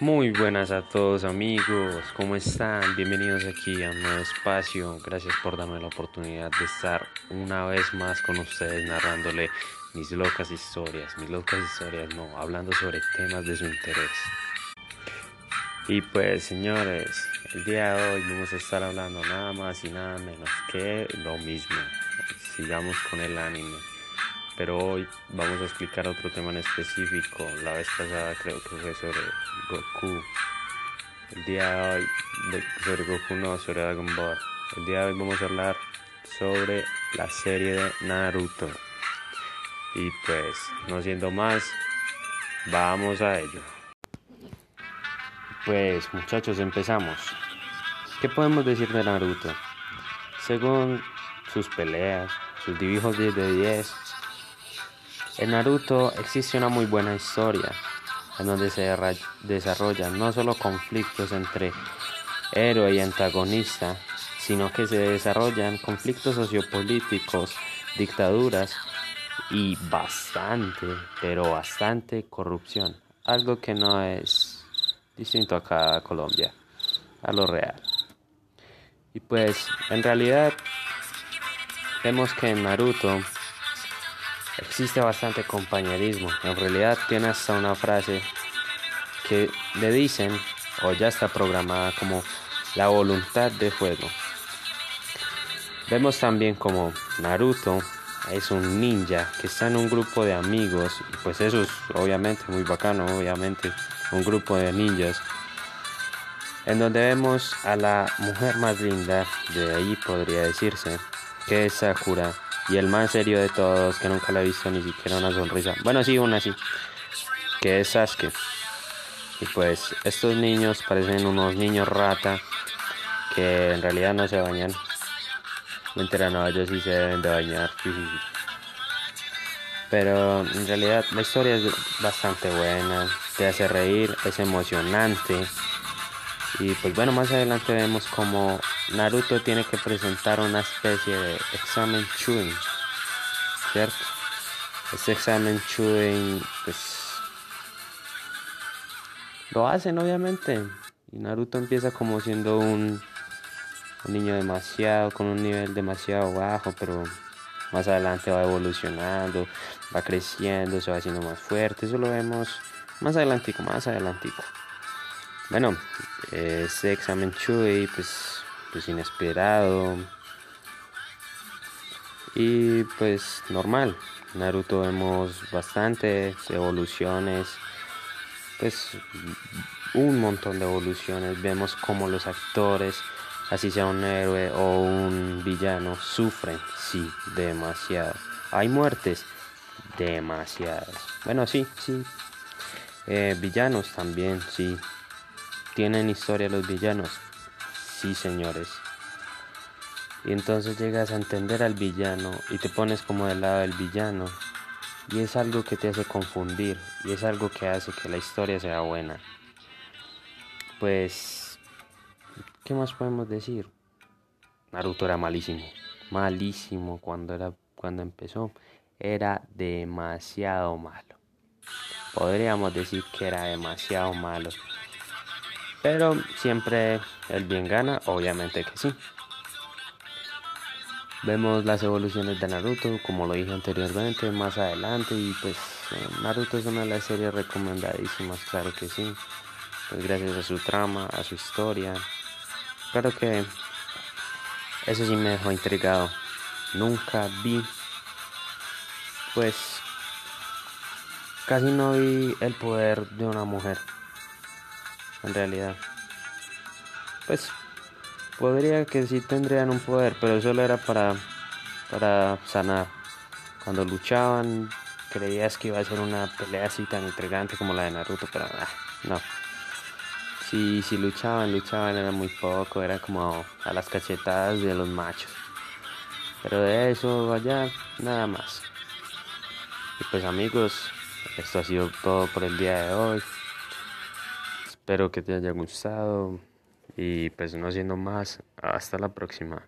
Muy buenas a todos amigos, ¿cómo están? Bienvenidos aquí a un nuevo espacio. Gracias por darme la oportunidad de estar una vez más con ustedes narrándole mis locas historias, mis locas historias, no, hablando sobre temas de su interés. Y pues señores, el día de hoy vamos a estar hablando nada más y nada menos que lo mismo. Sigamos con el anime pero hoy vamos a explicar otro tema en específico. La vez pasada creo que fue sobre Goku. El día de hoy sobre Goku no, sobre Dragon Ball. El día de hoy vamos a hablar sobre la serie de Naruto. Y pues, no siendo más, vamos a ello. Pues muchachos, empezamos. ¿Qué podemos decir de Naruto? Según sus peleas, sus dibujos 10 de 10, en Naruto existe una muy buena historia en donde se desarrollan no solo conflictos entre héroe y antagonista, sino que se desarrollan conflictos sociopolíticos, dictaduras y bastante, pero bastante corrupción. Algo que no es distinto acá a Colombia, a lo real. Y pues en realidad vemos que en Naruto existe bastante compañerismo. En realidad tiene hasta una frase que le dicen, o ya está programada como la voluntad de juego. Vemos también como Naruto es un ninja que está en un grupo de amigos, pues eso es obviamente muy bacano, obviamente, un grupo de ninjas, en donde vemos a la mujer más linda de ahí podría decirse, que es Sakura, y el más serio de todos, que nunca le he visto ni siquiera una sonrisa. Bueno, sí, una sí. Que es Sasuke. Y pues estos niños parecen unos niños rata que en realidad no se bañan. Mentira, no, ellos sí se deben de bañar. Pero en realidad la historia es bastante buena, te hace reír, es emocionante. Y pues bueno, más adelante vemos como Naruto tiene que presentar una especie de examen Chunin, ¿cierto? Este examen Chunin, pues lo hacen obviamente. Y Naruto empieza como siendo un, un niño demasiado, con un nivel demasiado bajo, pero más adelante va evolucionando, va creciendo, se va haciendo más fuerte. Eso lo vemos más adelantico, más adelantico. Bueno, ese examen Chui, pues, pues inesperado. Y pues normal. Naruto vemos bastantes evoluciones. Pues un montón de evoluciones. Vemos como los actores, así sea un héroe o un villano, sufren, sí, demasiado. Hay muertes, demasiadas. Bueno, sí, sí. Eh, villanos también, sí. ¿Tienen historia los villanos? Sí, señores. Y entonces llegas a entender al villano y te pones como del lado del villano. Y es algo que te hace confundir y es algo que hace que la historia sea buena. Pues, ¿qué más podemos decir? Naruto era malísimo, malísimo cuando era cuando empezó, era demasiado malo. Podríamos decir que era demasiado malo. Pero siempre el bien gana, obviamente que sí. Vemos las evoluciones de Naruto, como lo dije anteriormente, más adelante. Y pues eh, Naruto es una de las series recomendadísimas, claro que sí. Pues gracias a su trama, a su historia. Claro que eso sí me dejó intrigado. Nunca vi, pues casi no vi el poder de una mujer en realidad. Pues podría que sí tendrían un poder, pero solo era para, para sanar. Cuando luchaban, creías que iba a ser una pelea así tan intrigante como la de Naruto, pero ah, no. Si, si luchaban, luchaban, era muy poco, era como a las cachetadas de los machos. Pero de eso allá, nada más. Y pues amigos, esto ha sido todo por el día de hoy. Espero que te haya gustado y pues no siendo más, hasta la próxima.